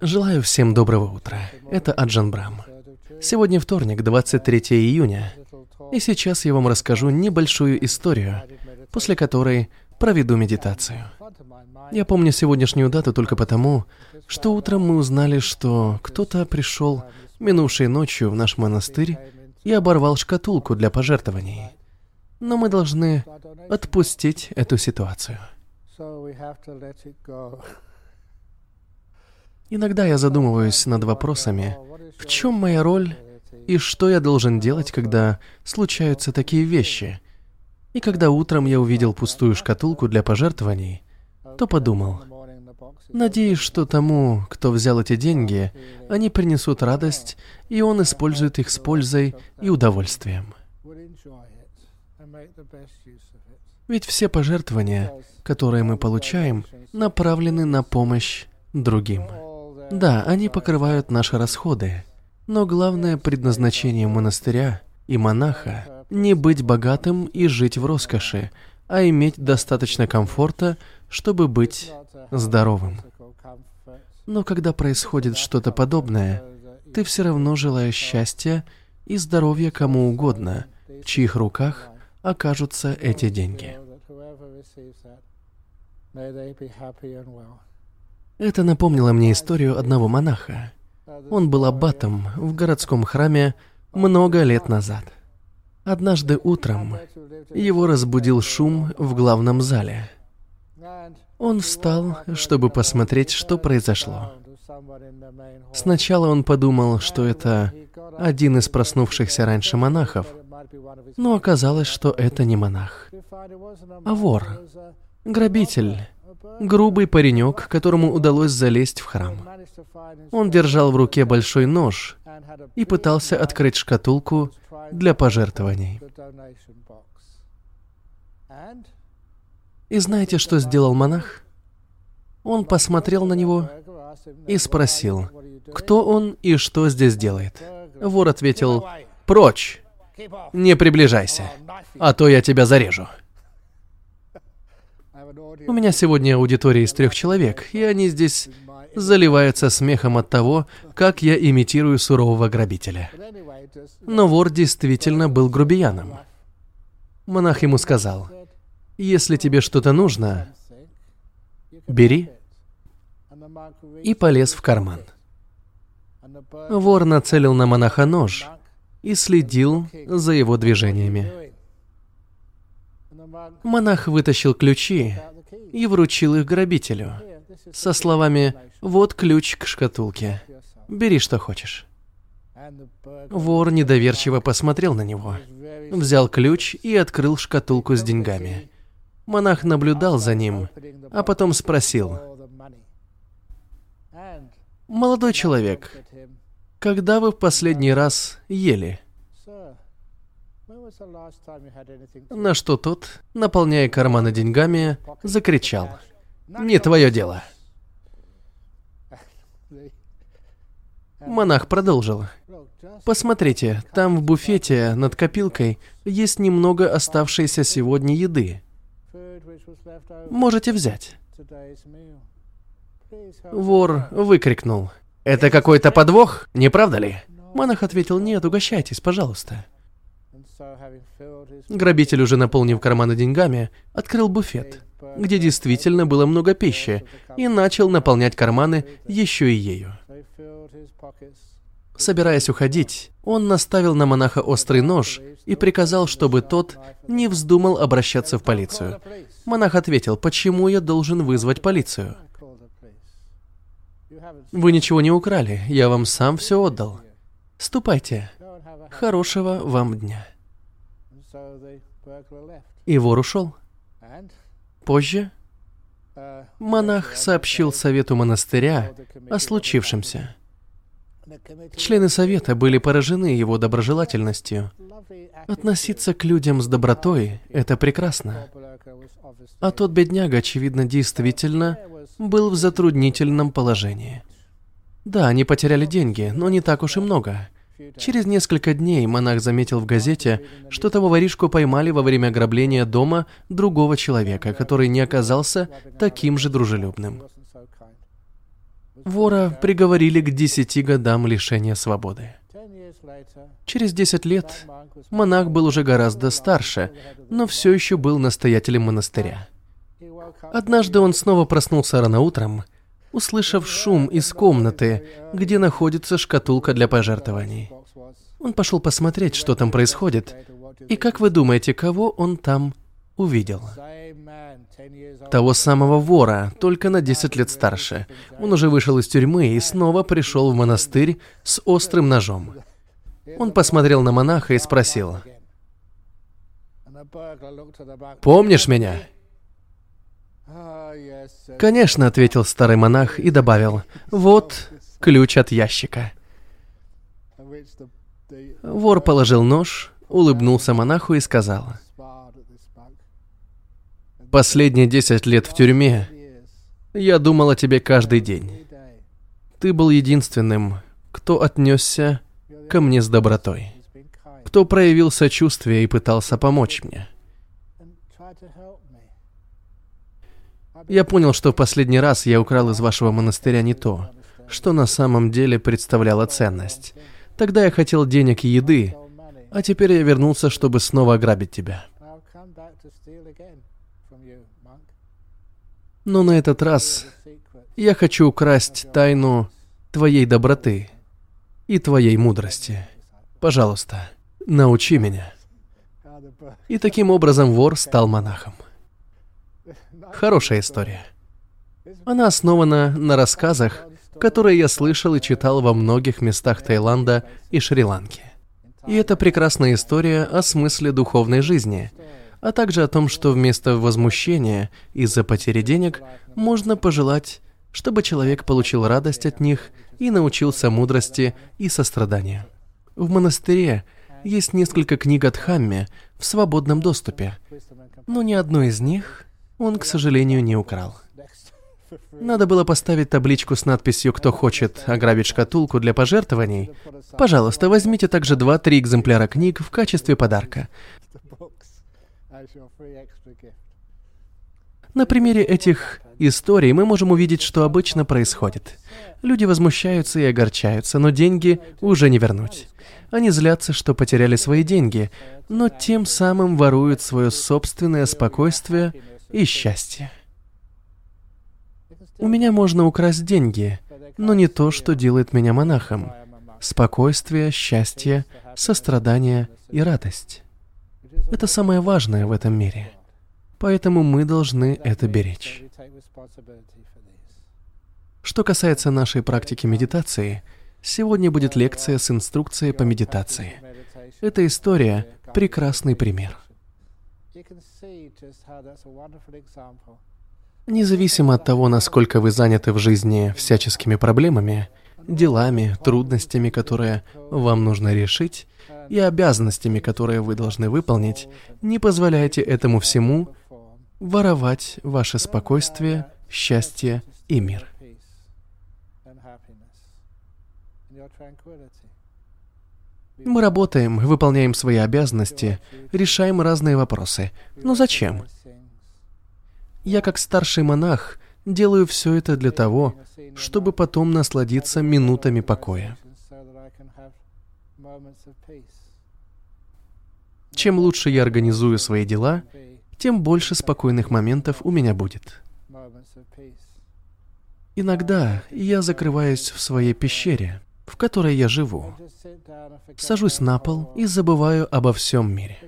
Желаю всем доброго утра. Это Аджан Брам. Сегодня вторник, 23 июня, и сейчас я вам расскажу небольшую историю, после которой проведу медитацию. Я помню сегодняшнюю дату только потому, что утром мы узнали, что кто-то пришел минувшей ночью в наш монастырь и оборвал шкатулку для пожертвований. Но мы должны отпустить эту ситуацию. Иногда я задумываюсь над вопросами, в чем моя роль и что я должен делать, когда случаются такие вещи. И когда утром я увидел пустую шкатулку для пожертвований, то подумал, надеюсь, что тому, кто взял эти деньги, они принесут радость, и он использует их с пользой и удовольствием. Ведь все пожертвования, которые мы получаем, направлены на помощь другим. Да, они покрывают наши расходы, но главное предназначение монастыря и монаха — не быть богатым и жить в роскоши, а иметь достаточно комфорта, чтобы быть здоровым. Но когда происходит что-то подобное, ты все равно желаешь счастья и здоровья кому угодно, в чьих руках окажутся эти деньги. Это напомнило мне историю одного монаха. Он был аббатом в городском храме много лет назад. Однажды утром его разбудил шум в главном зале. Он встал, чтобы посмотреть, что произошло. Сначала он подумал, что это один из проснувшихся раньше монахов, но оказалось, что это не монах, а вор, грабитель, грубый паренек, которому удалось залезть в храм. Он держал в руке большой нож и пытался открыть шкатулку для пожертвований. И знаете, что сделал монах? Он посмотрел на него и спросил, кто он и что здесь делает. Вор ответил, "Away, «Прочь, не приближайся, I'll knife you." а то я тебя зарежу». У меня сегодня аудитория из трех человек, и они здесь заливаются смехом от того, как я имитирую сурового грабителя. Но вор действительно был грубияном. Монах ему сказал, «Если тебе что-то нужно, бери», и полез в карман. Вор нацелил на монаха нож и следил за его движениями. Монах вытащил ключи и вручил их грабителю со словами «Вот ключ к шкатулке. Бери, что хочешь». Вор недоверчиво посмотрел на него, взял ключ и открыл шкатулку с деньгами. Монах наблюдал за ним, а потом спросил, «Молодой человек, когда вы в последний раз ели?» На что тот, наполняя карманы деньгами, закричал, «Не твое дело». Монах продолжил, «Посмотрите, там в буфете над копилкой есть немного оставшейся сегодня еды. Можете взять». Вор выкрикнул, «Это какой-то подвох, не правда ли?» Монах ответил, «Нет, угощайтесь, пожалуйста». Грабитель, уже наполнив карманы деньгами, открыл буфет, где действительно было много пищи, и начал наполнять карманы еще и ею. Собираясь уходить, он наставил на монаха острый нож и приказал, чтобы тот не вздумал обращаться в полицию. Монах ответил, «Почему я должен вызвать полицию? Вы ничего не украли, я вам сам все отдал. Ступайте. Хорошего вам дня». И вор ушел. Позже uh, монах сообщил совету монастыря о случившемся. Члены совета были поражены его доброжелательностью. Относиться к людям с добротой – это прекрасно. А тот бедняга, очевидно, действительно был в затруднительном положении. Да, они потеряли деньги, но не так уж и много. Через несколько дней монах заметил в газете, что того воришку поймали во время ограбления дома другого человека, который не оказался таким же дружелюбным. Вора приговорили к десяти годам лишения свободы. Через десять лет монах был уже гораздо старше, но все еще был настоятелем монастыря. Однажды он снова проснулся рано утром, услышав шум из комнаты, где находится шкатулка для пожертвований. Он пошел посмотреть, что там происходит, и как вы думаете, кого он там увидел? Того самого вора, только на 10 лет старше. Он уже вышел из тюрьмы и снова пришел в монастырь с острым ножом. Он посмотрел на монаха и спросил, «Помнишь меня?» «Конечно», — ответил старый монах и добавил, «Вот ключ от ящика». Вор положил нож, улыбнулся монаху и сказал, «Последние десять лет в тюрьме я думал о тебе каждый день. Ты был единственным, кто отнесся ко мне с добротой, кто проявил сочувствие и пытался помочь мне. Я понял, что в последний раз я украл из вашего монастыря не то, что на самом деле представляло ценность. Тогда я хотел денег и еды, а теперь я вернулся, чтобы снова ограбить тебя. Но на этот раз я хочу украсть тайну твоей доброты и твоей мудрости. Пожалуйста, научи меня. И таким образом вор стал монахом. Хорошая история. Она основана на рассказах, которые я слышал и читал во многих местах Таиланда и Шри-Ланки. И это прекрасная история о смысле духовной жизни, а также о том, что вместо возмущения из-за потери денег можно пожелать, чтобы человек получил радость от них и научился мудрости и состраданию. В монастыре есть несколько книг от Хамме в свободном доступе, но ни одной из них он, к сожалению, не украл. Надо было поставить табличку с надписью «Кто хочет ограбить шкатулку для пожертвований?» Пожалуйста, возьмите также два-три экземпляра книг в качестве подарка. На примере этих историй мы можем увидеть, что обычно происходит. Люди возмущаются и огорчаются, но деньги уже не вернуть. Они злятся, что потеряли свои деньги, но тем самым воруют свое собственное спокойствие и счастье. У меня можно украсть деньги, но не то, что делает меня монахом. Спокойствие, счастье, сострадание и радость. Это самое важное в этом мире. Поэтому мы должны это беречь. Что касается нашей практики медитации, сегодня будет лекция с инструкцией по медитации. Эта история – прекрасный пример. Независимо от того, насколько вы заняты в жизни всяческими проблемами, делами, трудностями, которые вам нужно решить, и обязанностями, которые вы должны выполнить, не позволяйте этому всему воровать ваше спокойствие, счастье и мир. Мы работаем, выполняем свои обязанности, решаем разные вопросы. Но зачем? Я как старший монах делаю все это для того, чтобы потом насладиться минутами покоя. Чем лучше я организую свои дела, тем больше спокойных моментов у меня будет. Иногда я закрываюсь в своей пещере, в которой я живу. Сажусь на пол и забываю обо всем мире.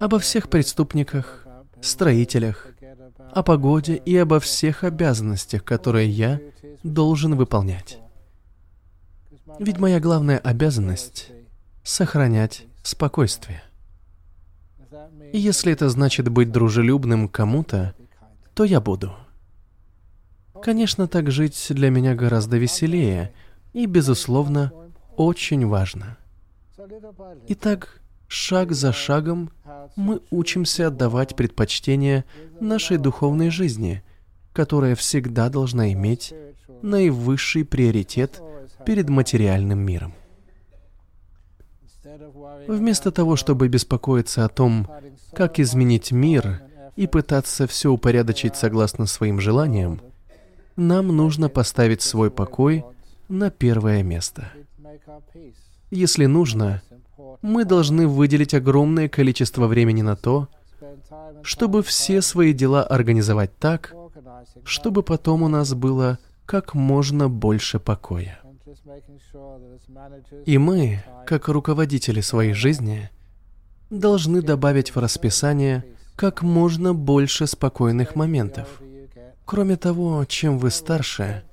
Обо всех преступниках, строителях, о погоде и обо всех обязанностях, которые я должен выполнять. Ведь моя главная обязанность — сохранять спокойствие. И если это значит быть дружелюбным кому-то, то я буду. Конечно, так жить для меня гораздо веселее — и, безусловно, очень важно. Итак, шаг за шагом мы учимся отдавать предпочтение нашей духовной жизни, которая всегда должна иметь наивысший приоритет перед материальным миром. Вместо того, чтобы беспокоиться о том, как изменить мир и пытаться все упорядочить согласно своим желаниям, нам нужно поставить свой покой на первое место. Если нужно, мы должны выделить огромное количество времени на то, чтобы все свои дела организовать так, чтобы потом у нас было как можно больше покоя. И мы, как руководители своей жизни, должны добавить в расписание как можно больше спокойных моментов. Кроме того, чем вы старше,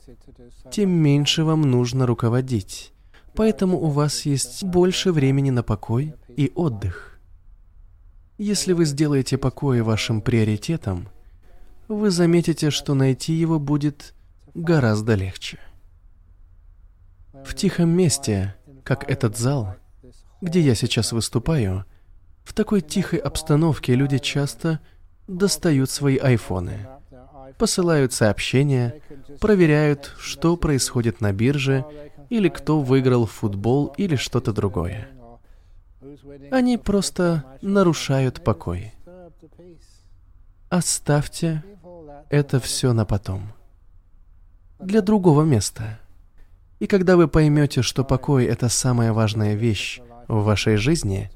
тем меньше вам нужно руководить. Поэтому у вас есть больше времени на покой и отдых. Если вы сделаете покой вашим приоритетом, вы заметите, что найти его будет гораздо легче. В тихом месте, как этот зал, где я сейчас выступаю, в такой тихой обстановке люди часто достают свои айфоны, посылают сообщения, проверяют, что происходит на бирже, или кто выиграл футбол или что-то другое. Они просто нарушают покой. Оставьте это все на потом. Для другого места. И когда вы поймете, что покой — это самая важная вещь в вашей жизни,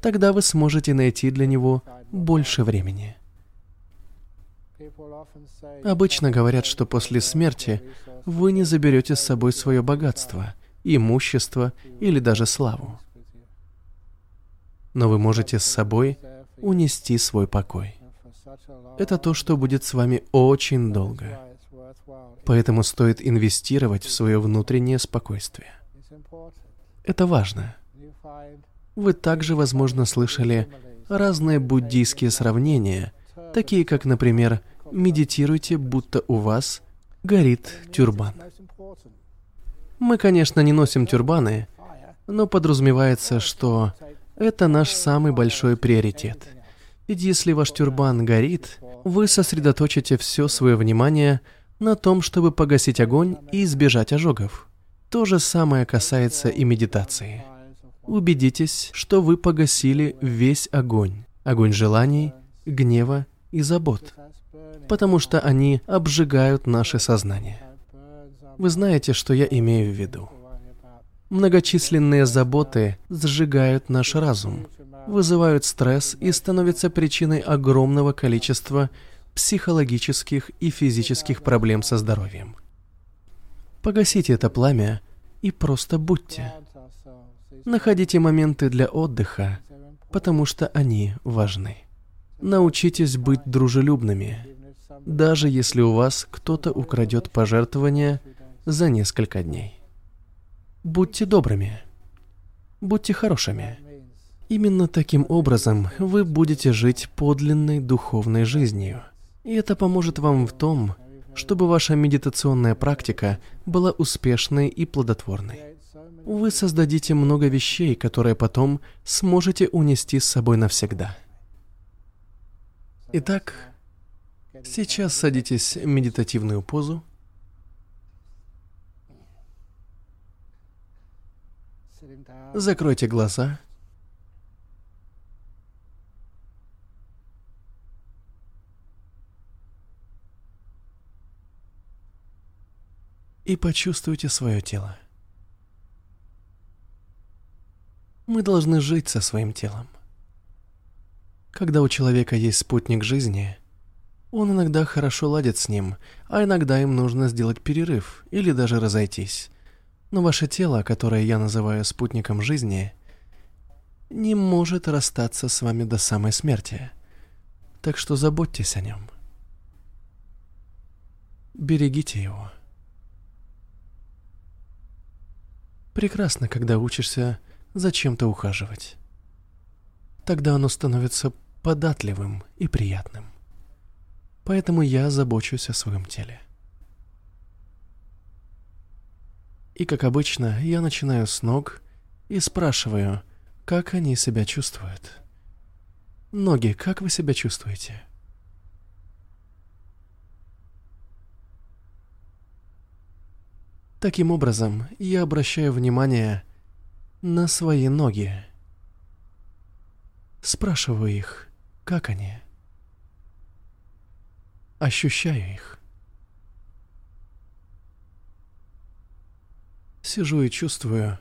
тогда вы сможете найти для него больше времени. Обычно говорят, что после смерти вы не заберете с собой свое богатство, имущество или даже славу. Но вы можете с собой унести свой покой. Это то, что будет с вами очень долго. Поэтому стоит инвестировать в свое внутреннее спокойствие. Это важно. Вы также, возможно, слышали разные буддийские сравнения, такие как, например, медитируйте, будто у вас горит тюрбан. Мы, конечно, не носим тюрбаны, но подразумевается, что это наш самый большой приоритет. Ведь если ваш тюрбан горит, вы сосредоточите все свое внимание на том, чтобы погасить огонь и избежать ожогов. То же самое касается и медитации. Убедитесь, что вы погасили весь огонь. Огонь желаний, гнева и забот потому что они обжигают наше сознание. Вы знаете, что я имею в виду. Многочисленные заботы сжигают наш разум, вызывают стресс и становятся причиной огромного количества психологических и физических проблем со здоровьем. Погасите это пламя и просто будьте. Находите моменты для отдыха, потому что они важны. Научитесь быть дружелюбными, даже если у вас кто-то украдет пожертвования за несколько дней. Будьте добрыми. Будьте хорошими. Именно таким образом вы будете жить подлинной духовной жизнью. И это поможет вам в том, чтобы ваша медитационная практика была успешной и плодотворной. Вы создадите много вещей, которые потом сможете унести с собой навсегда. Итак, Сейчас садитесь в медитативную позу. Закройте глаза. И почувствуйте свое тело. Мы должны жить со своим телом. Когда у человека есть спутник жизни – он иногда хорошо ладит с ним, а иногда им нужно сделать перерыв или даже разойтись. Но ваше тело, которое я называю спутником жизни, не может расстаться с вами до самой смерти. Так что заботьтесь о нем. Берегите его. Прекрасно, когда учишься за чем-то ухаживать. Тогда оно становится податливым и приятным. Поэтому я забочусь о своем теле. И, как обычно, я начинаю с ног и спрашиваю, как они себя чувствуют. Ноги, как вы себя чувствуете? Таким образом, я обращаю внимание на свои ноги Спрашиваю их, как они. Ощущаю их. Сижу и чувствую,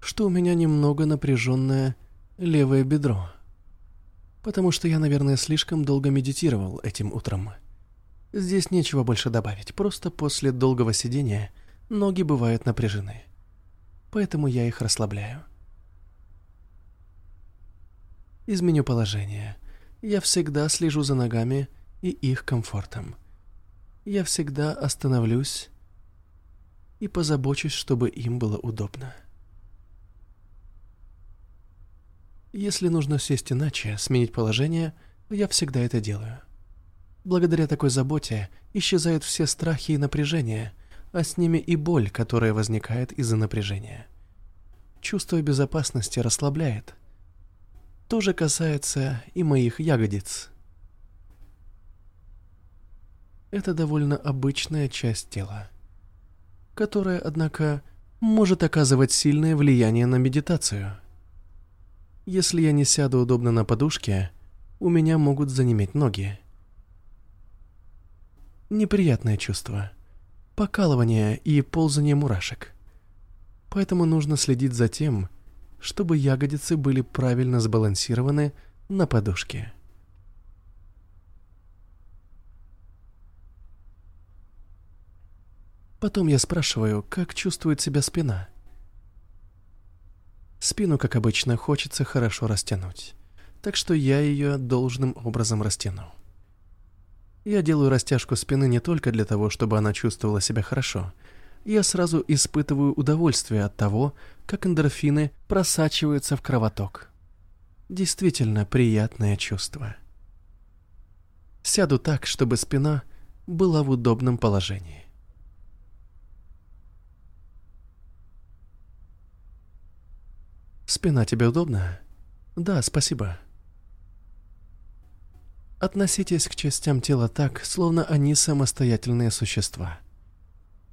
что у меня немного напряженное левое бедро. Потому что я, наверное, слишком долго медитировал этим утром. Здесь нечего больше добавить, просто после долгого сидения ноги бывают напряжены. Поэтому я их расслабляю. Изменю положение. Я всегда слежу за ногами и их комфортом. Я всегда остановлюсь и позабочусь, чтобы им было удобно. Если нужно сесть иначе, сменить положение, я всегда это делаю. Благодаря такой заботе исчезают все страхи и напряжения, а с ними и боль, которая возникает из-за напряжения. Чувство безопасности расслабляет. То же касается и моих ягодиц. Это довольно обычная часть тела, которая, однако, может оказывать сильное влияние на медитацию – если я не сяду удобно на подушке, у меня могут занеметь ноги. Неприятное чувство. Покалывание и ползание мурашек. Поэтому нужно следить за тем, чтобы ягодицы были правильно сбалансированы на подушке. Потом я спрашиваю, как чувствует себя спина – Спину, как обычно, хочется хорошо растянуть. Так что я ее должным образом растяну. Я делаю растяжку спины не только для того, чтобы она чувствовала себя хорошо. Я сразу испытываю удовольствие от того, как эндорфины просачиваются в кровоток. Действительно приятное чувство. Сяду так, чтобы спина была в удобном положении. Спина тебе удобна? Да, спасибо. Относитесь к частям тела так, словно они самостоятельные существа.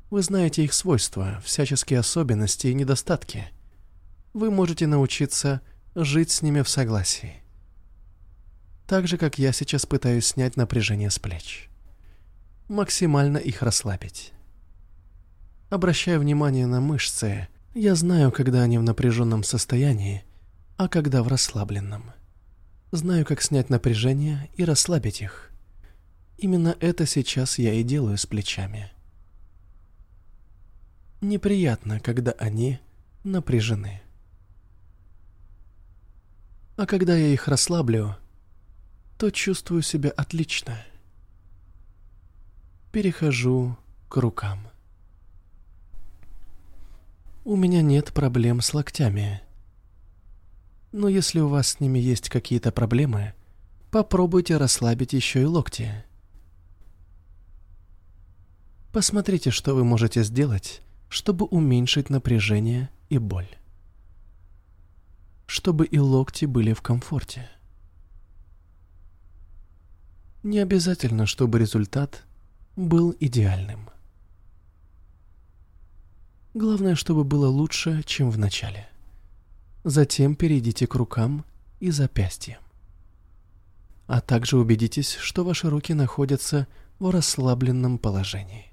Вы знаете их свойства, всяческие особенности и недостатки. Вы можете научиться жить с ними в согласии. Так же, как я сейчас пытаюсь снять напряжение с плеч. Максимально их расслабить. Обращая внимание на мышцы, я знаю, когда они в напряженном состоянии, а когда в расслабленном. Знаю, как снять напряжение и расслабить их. Именно это сейчас я и делаю с плечами. Неприятно, когда они напряжены. А когда я их расслаблю, то чувствую себя отлично. Перехожу к рукам. У меня нет проблем с локтями. Но если у вас с ними есть какие-то проблемы, попробуйте расслабить еще и локти. Посмотрите, что вы можете сделать, чтобы уменьшить напряжение и боль. Чтобы и локти были в комфорте. Не обязательно, чтобы результат был идеальным. Главное, чтобы было лучше, чем в начале. Затем перейдите к рукам и запястьям. А также убедитесь, что ваши руки находятся в расслабленном положении.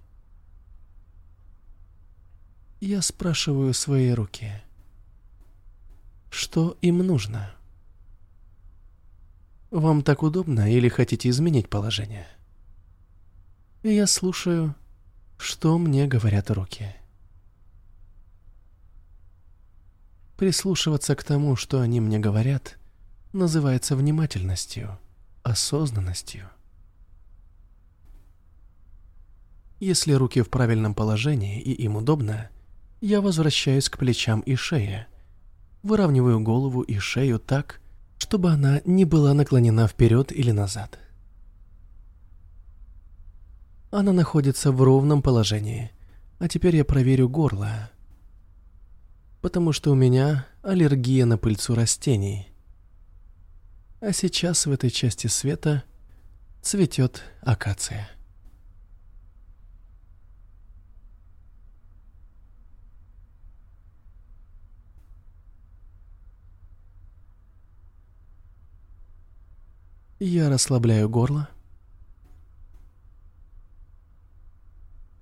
Я спрашиваю свои руки. Что им нужно? Вам так удобно или хотите изменить положение? И я слушаю, что мне говорят руки. Прислушиваться к тому, что они мне говорят, называется внимательностью, осознанностью. Если руки в правильном положении и им удобно, я возвращаюсь к плечам и шее, выравниваю голову и шею так, чтобы она не была наклонена вперед или назад. Она находится в ровном положении, а теперь я проверю горло, потому что у меня аллергия на пыльцу растений. А сейчас в этой части света цветет акация. Я расслабляю горло.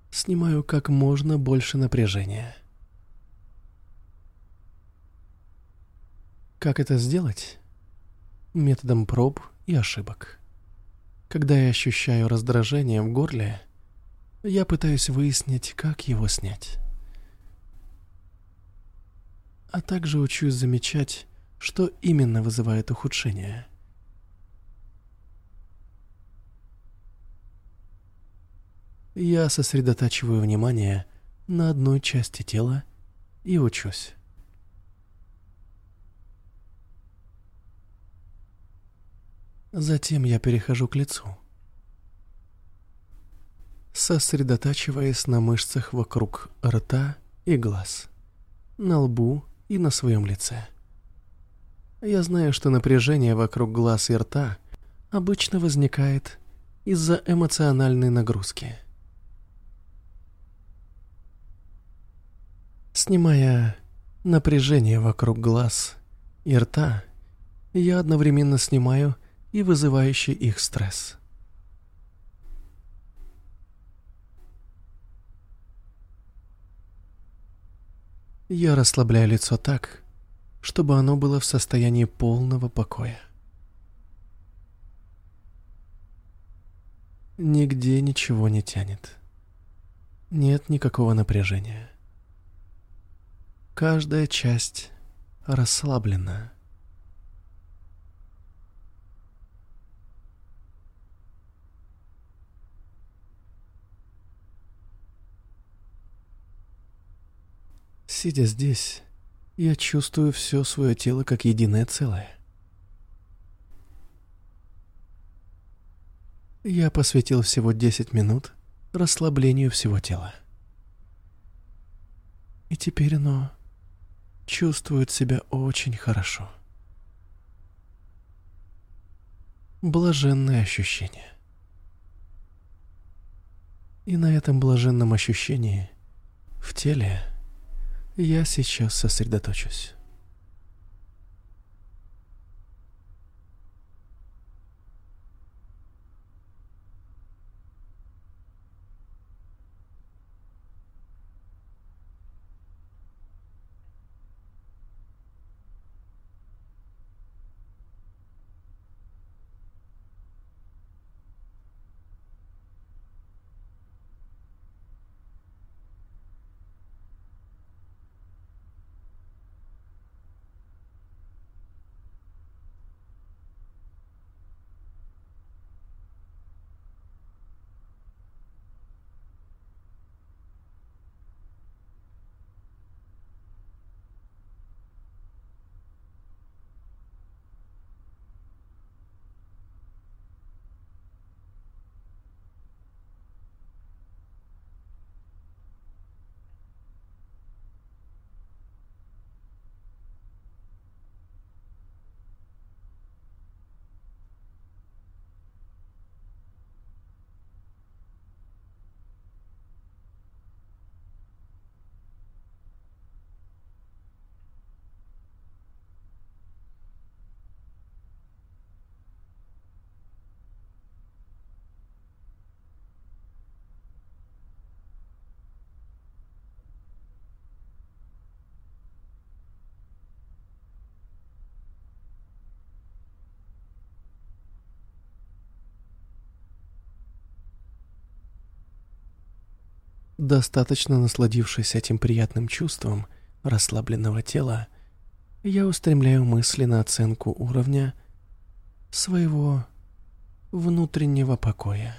Снимаю как можно больше напряжения. Как это сделать? Методом проб и ошибок. Когда я ощущаю раздражение в горле, я пытаюсь выяснить, как его снять. А также учусь замечать, что именно вызывает ухудшение. Я сосредотачиваю внимание на одной части тела и учусь. Затем я перехожу к лицу. Сосредотачиваясь на мышцах вокруг рта и глаз, на лбу и на своем лице. Я знаю, что напряжение вокруг глаз и рта обычно возникает из-за эмоциональной нагрузки. Снимая напряжение вокруг глаз и рта, я одновременно снимаю и вызывающий их стресс. Я расслабляю лицо так, чтобы оно было в состоянии полного покоя. Нигде ничего не тянет. Нет никакого напряжения. Каждая часть расслаблена. Сидя здесь, я чувствую все свое тело как единое целое. Я посвятил всего 10 минут расслаблению всего тела. И теперь оно чувствует себя очень хорошо. Блаженное ощущение. И на этом блаженном ощущении в теле я сейчас сосредоточусь. Достаточно насладившись этим приятным чувством расслабленного тела, я устремляю мысли на оценку уровня своего внутреннего покоя.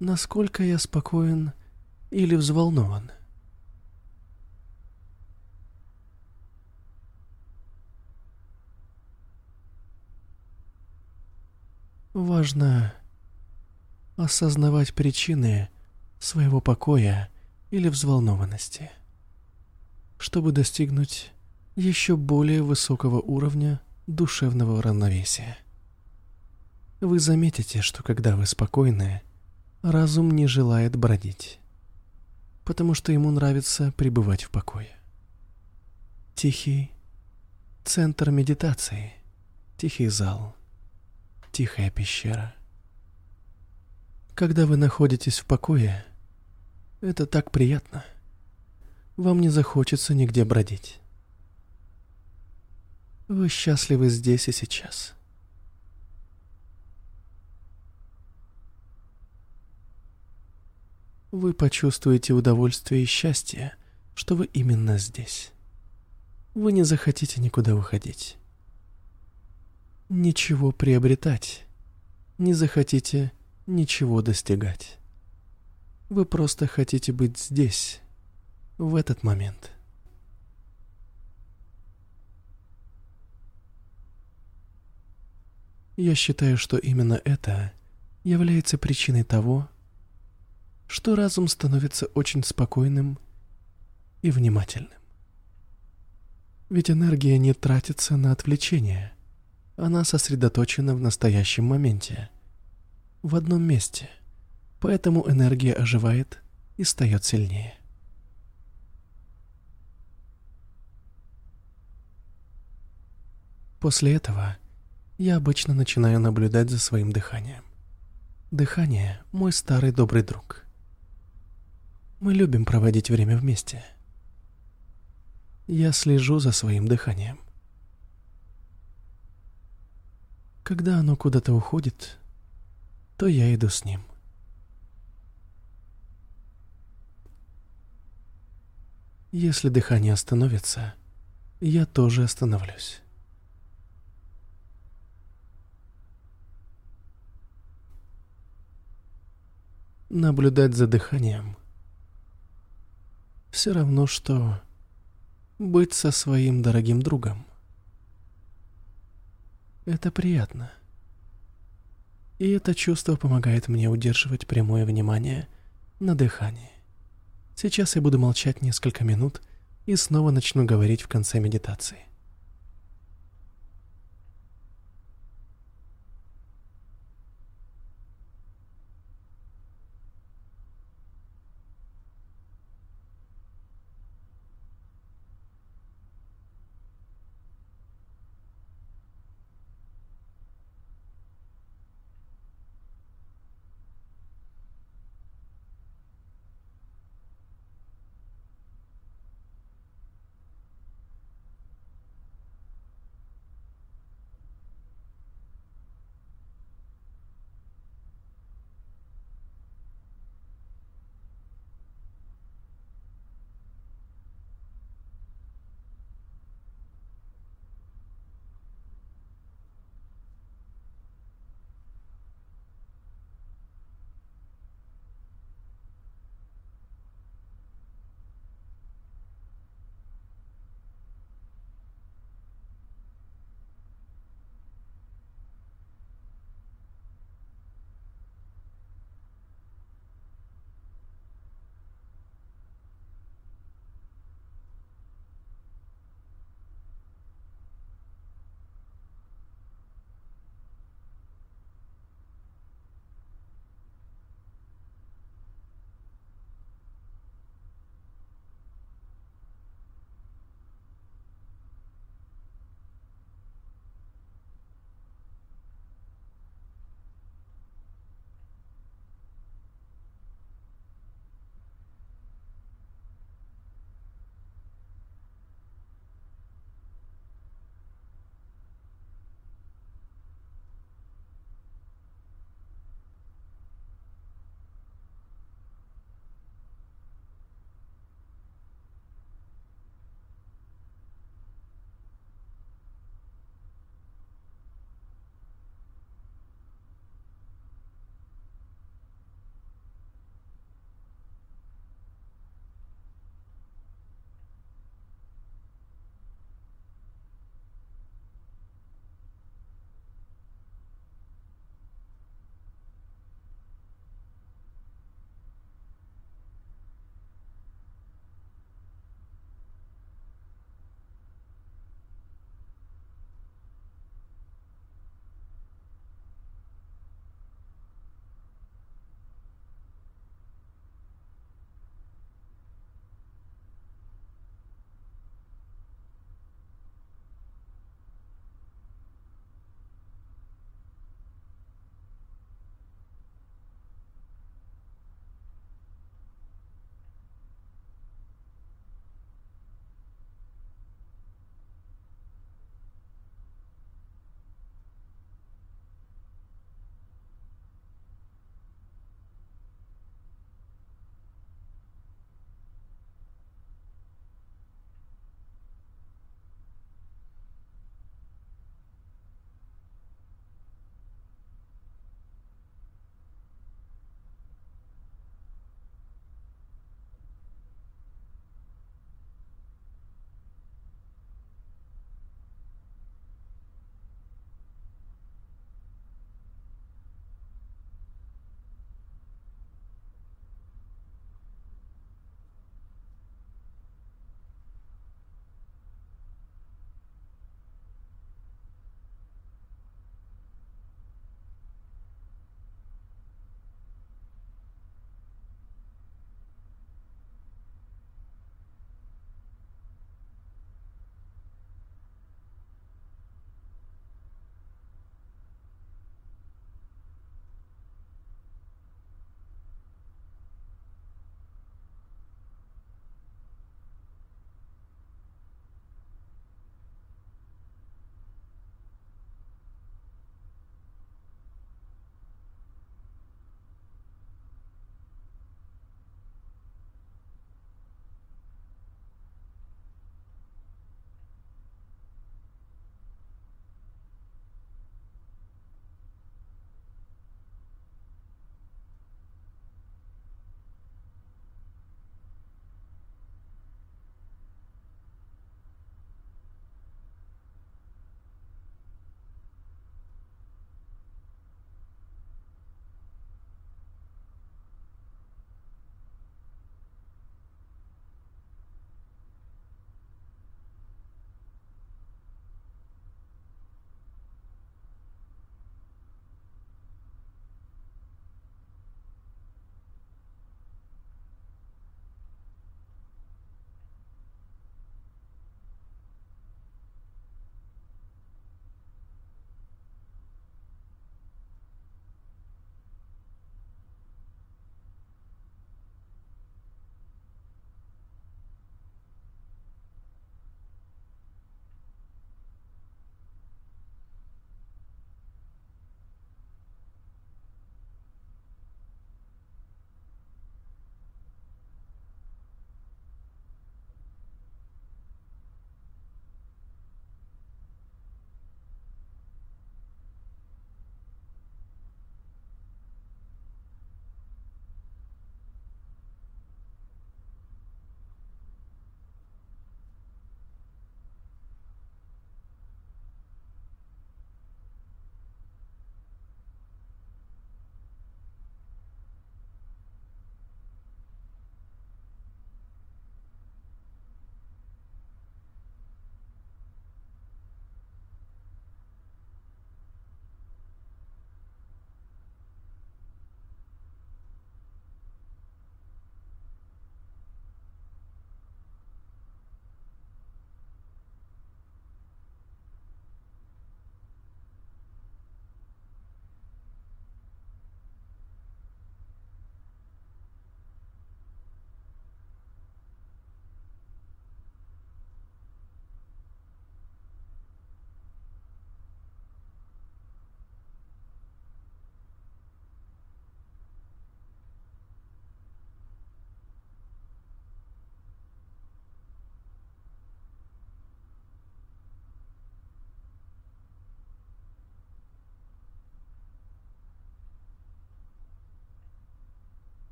Насколько я спокоен или взволнован? Важно осознавать причины своего покоя или взволнованности, чтобы достигнуть еще более высокого уровня душевного равновесия. Вы заметите, что когда вы спокойны, разум не желает бродить, потому что ему нравится пребывать в покое. Тихий центр медитации тихий зал, тихая пещера. Когда вы находитесь в покое, это так приятно. Вам не захочется нигде бродить. Вы счастливы здесь и сейчас. Вы почувствуете удовольствие и счастье, что вы именно здесь. Вы не захотите никуда выходить. Ничего приобретать. Не захотите ничего достигать. Вы просто хотите быть здесь, в этот момент. Я считаю, что именно это является причиной того, что разум становится очень спокойным и внимательным. Ведь энергия не тратится на отвлечение, она сосредоточена в настоящем моменте, в одном месте, поэтому энергия оживает и стает сильнее. После этого я обычно начинаю наблюдать за своим дыханием. Дыхание – мой старый добрый друг. Мы любим проводить время вместе. Я слежу за своим дыханием. Когда оно куда-то уходит, то я иду с ним. Если дыхание остановится, я тоже остановлюсь. Наблюдать за дыханием все равно, что быть со своим дорогим другом. Это приятно. И это чувство помогает мне удерживать прямое внимание на дыхании. Сейчас я буду молчать несколько минут и снова начну говорить в конце медитации.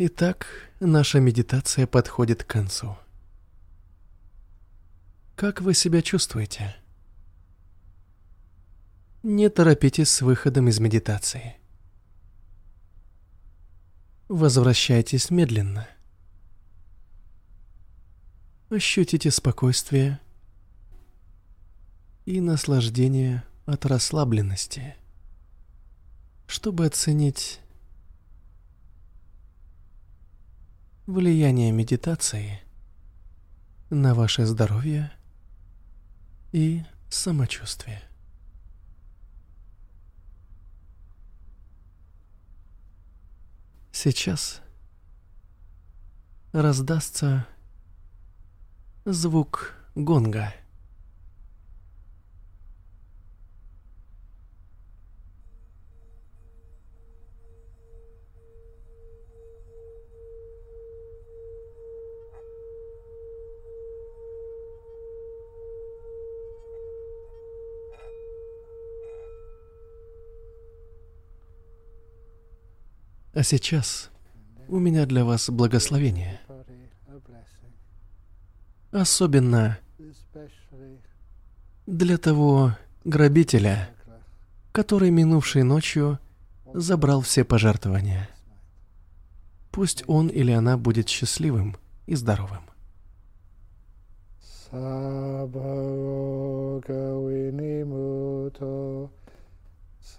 Итак, наша медитация подходит к концу. Как вы себя чувствуете? Не торопитесь с выходом из медитации. Возвращайтесь медленно. Ощутите спокойствие и наслаждение от расслабленности, чтобы оценить влияние медитации на ваше здоровье и самочувствие. Сейчас раздастся звук гонга. А сейчас у меня для вас благословение. Особенно для того грабителя, который минувшей ночью забрал все пожертвования. Пусть он или она будет счастливым и здоровым.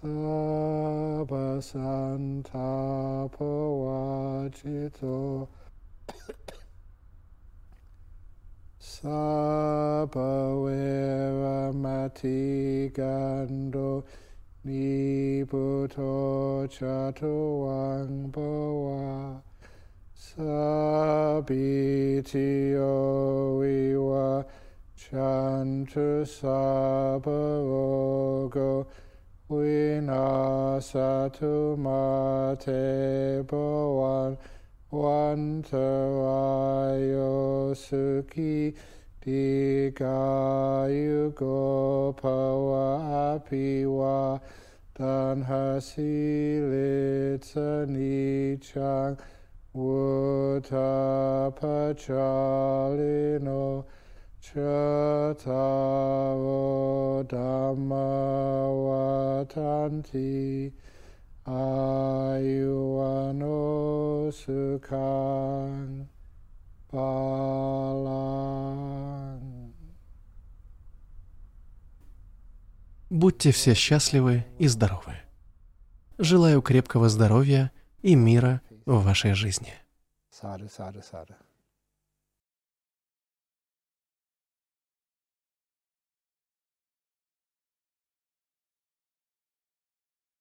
sabasantapavacito sabavera gando chato chatuvang bhava sabitiyo viva chantu sabavogo Vinasatu mate bhavan Vantarayo sukhi Dikayugo pawa apiwa Danhasilitsa nichang Utapachalino Chataro Dhammawatanti Ayuano Sukhang Balang. Будьте все счастливы и здоровы. Желаю крепкого здоровья и мира в вашей жизни. Sadhu, sadhu, sadhu.